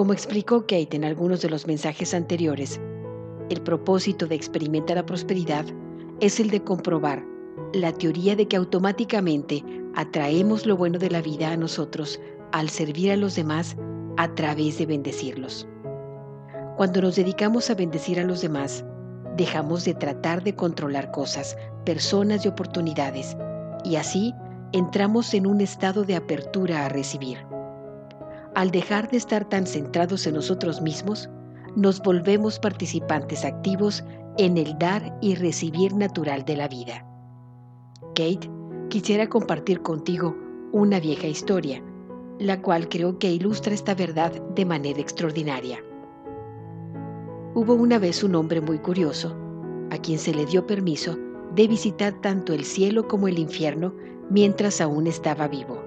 Como explicó Kate en algunos de los mensajes anteriores, el propósito de experimentar la prosperidad es el de comprobar la teoría de que automáticamente atraemos lo bueno de la vida a nosotros al servir a los demás a través de bendecirlos. Cuando nos dedicamos a bendecir a los demás, dejamos de tratar de controlar cosas, personas y oportunidades, y así entramos en un estado de apertura a recibir. Al dejar de estar tan centrados en nosotros mismos, nos volvemos participantes activos en el dar y recibir natural de la vida. Kate, quisiera compartir contigo una vieja historia, la cual creo que ilustra esta verdad de manera extraordinaria. Hubo una vez un hombre muy curioso, a quien se le dio permiso de visitar tanto el cielo como el infierno mientras aún estaba vivo.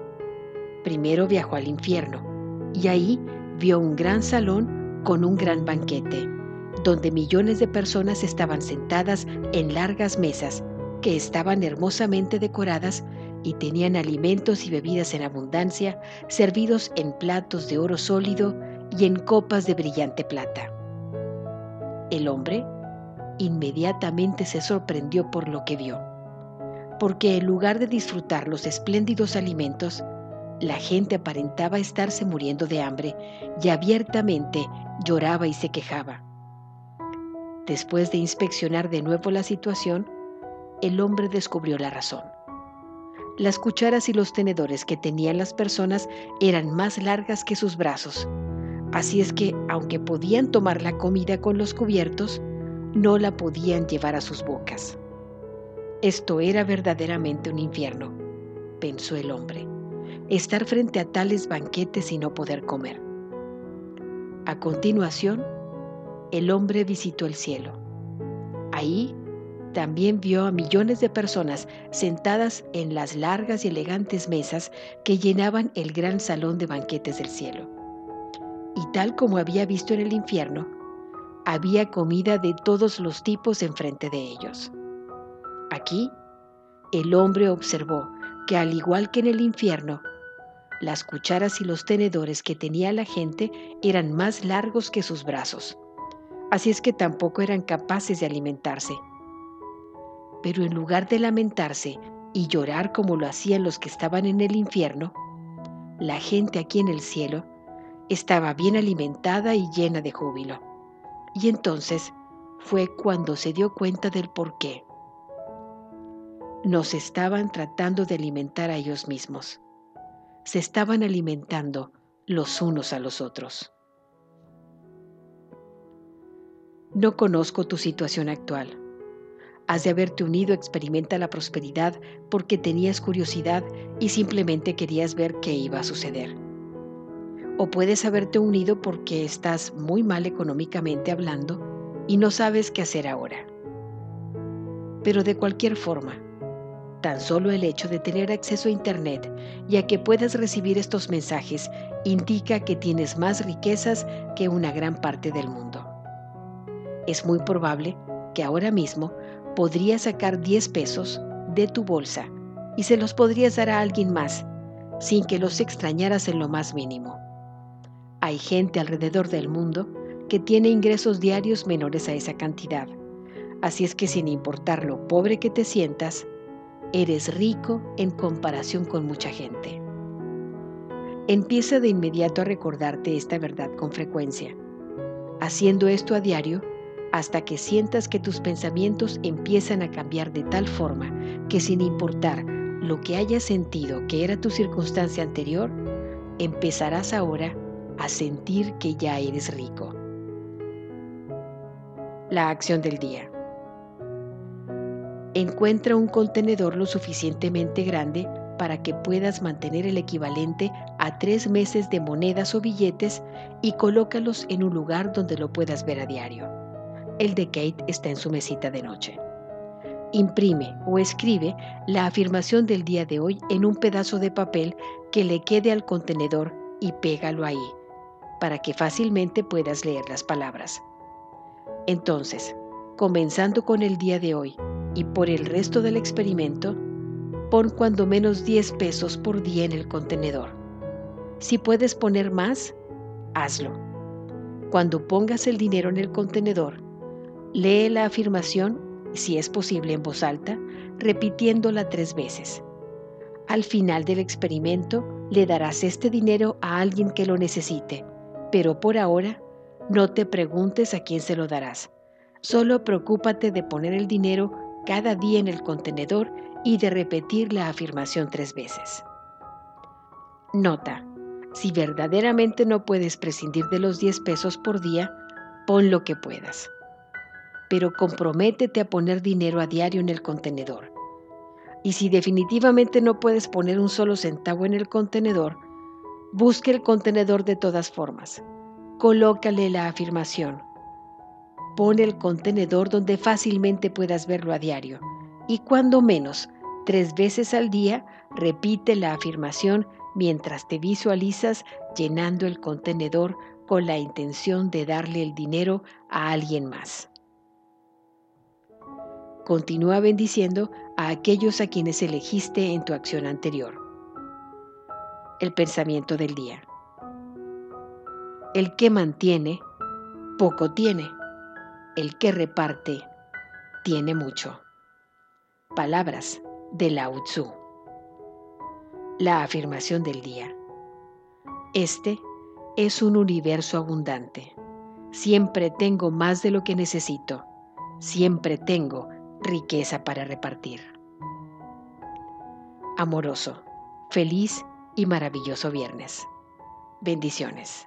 Primero viajó al infierno, y ahí vio un gran salón con un gran banquete, donde millones de personas estaban sentadas en largas mesas que estaban hermosamente decoradas y tenían alimentos y bebidas en abundancia, servidos en platos de oro sólido y en copas de brillante plata. El hombre inmediatamente se sorprendió por lo que vio, porque en lugar de disfrutar los espléndidos alimentos, la gente aparentaba estarse muriendo de hambre y abiertamente lloraba y se quejaba. Después de inspeccionar de nuevo la situación, el hombre descubrió la razón. Las cucharas y los tenedores que tenían las personas eran más largas que sus brazos, así es que, aunque podían tomar la comida con los cubiertos, no la podían llevar a sus bocas. Esto era verdaderamente un infierno, pensó el hombre estar frente a tales banquetes y no poder comer. A continuación, el hombre visitó el cielo. Ahí también vio a millones de personas sentadas en las largas y elegantes mesas que llenaban el gran salón de banquetes del cielo. Y tal como había visto en el infierno, había comida de todos los tipos enfrente de ellos. Aquí, el hombre observó que al igual que en el infierno, las cucharas y los tenedores que tenía la gente eran más largos que sus brazos, así es que tampoco eran capaces de alimentarse. Pero en lugar de lamentarse y llorar como lo hacían los que estaban en el infierno, la gente aquí en el cielo estaba bien alimentada y llena de júbilo. Y entonces fue cuando se dio cuenta del por qué. Nos estaban tratando de alimentar a ellos mismos se estaban alimentando los unos a los otros. No conozco tu situación actual. Has de haberte unido Experimenta la Prosperidad porque tenías curiosidad y simplemente querías ver qué iba a suceder. O puedes haberte unido porque estás muy mal económicamente hablando y no sabes qué hacer ahora. Pero de cualquier forma, Tan solo el hecho de tener acceso a Internet y a que puedas recibir estos mensajes indica que tienes más riquezas que una gran parte del mundo. Es muy probable que ahora mismo podrías sacar 10 pesos de tu bolsa y se los podrías dar a alguien más sin que los extrañaras en lo más mínimo. Hay gente alrededor del mundo que tiene ingresos diarios menores a esa cantidad. Así es que sin importar lo pobre que te sientas, eres rico en comparación con mucha gente. Empieza de inmediato a recordarte esta verdad con frecuencia, haciendo esto a diario hasta que sientas que tus pensamientos empiezan a cambiar de tal forma que sin importar lo que hayas sentido que era tu circunstancia anterior, empezarás ahora a sentir que ya eres rico. La acción del día encuentra un contenedor lo suficientemente grande para que puedas mantener el equivalente a tres meses de monedas o billetes y colócalos en un lugar donde lo puedas ver a diario. el de Kate está en su mesita de noche. Imprime o escribe la afirmación del día de hoy en un pedazo de papel que le quede al contenedor y pégalo ahí, para que fácilmente puedas leer las palabras. Entonces, comenzando con el día de hoy y por el resto del experimento, pon cuando menos 10 pesos por día en el contenedor. Si puedes poner más, hazlo. Cuando pongas el dinero en el contenedor, lee la afirmación si es posible en voz alta, repitiéndola tres veces. Al final del experimento le darás este dinero a alguien que lo necesite, pero por ahora no te preguntes a quién se lo darás. Solo preocúpate de poner el dinero cada día en el contenedor y de repetir la afirmación tres veces. Nota, si verdaderamente no puedes prescindir de los 10 pesos por día, pon lo que puedas pero comprométete a poner dinero a diario en el contenedor. Y si definitivamente no puedes poner un solo centavo en el contenedor, busque el contenedor de todas formas. Colócale la afirmación. Pone el contenedor donde fácilmente puedas verlo a diario. Y cuando menos, tres veces al día, repite la afirmación mientras te visualizas llenando el contenedor con la intención de darle el dinero a alguien más. Continúa bendiciendo a aquellos a quienes elegiste en tu acción anterior. El pensamiento del día. El que mantiene, poco tiene. El que reparte, tiene mucho. Palabras de Lao Tzu. La afirmación del día. Este es un universo abundante. Siempre tengo más de lo que necesito. Siempre tengo riqueza para repartir. Amoroso, feliz y maravilloso viernes. Bendiciones.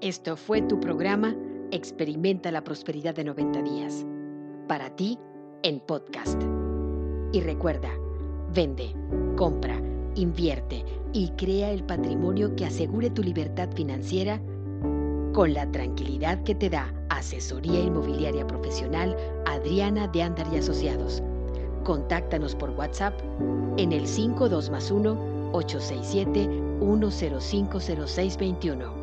Esto fue tu programa Experimenta la Prosperidad de 90 días. Para ti, en podcast. Y recuerda, Vende, compra, invierte y crea el patrimonio que asegure tu libertad financiera con la tranquilidad que te da Asesoría Inmobiliaria Profesional Adriana de Andar y Asociados. Contáctanos por WhatsApp en el 52 1 867 1050621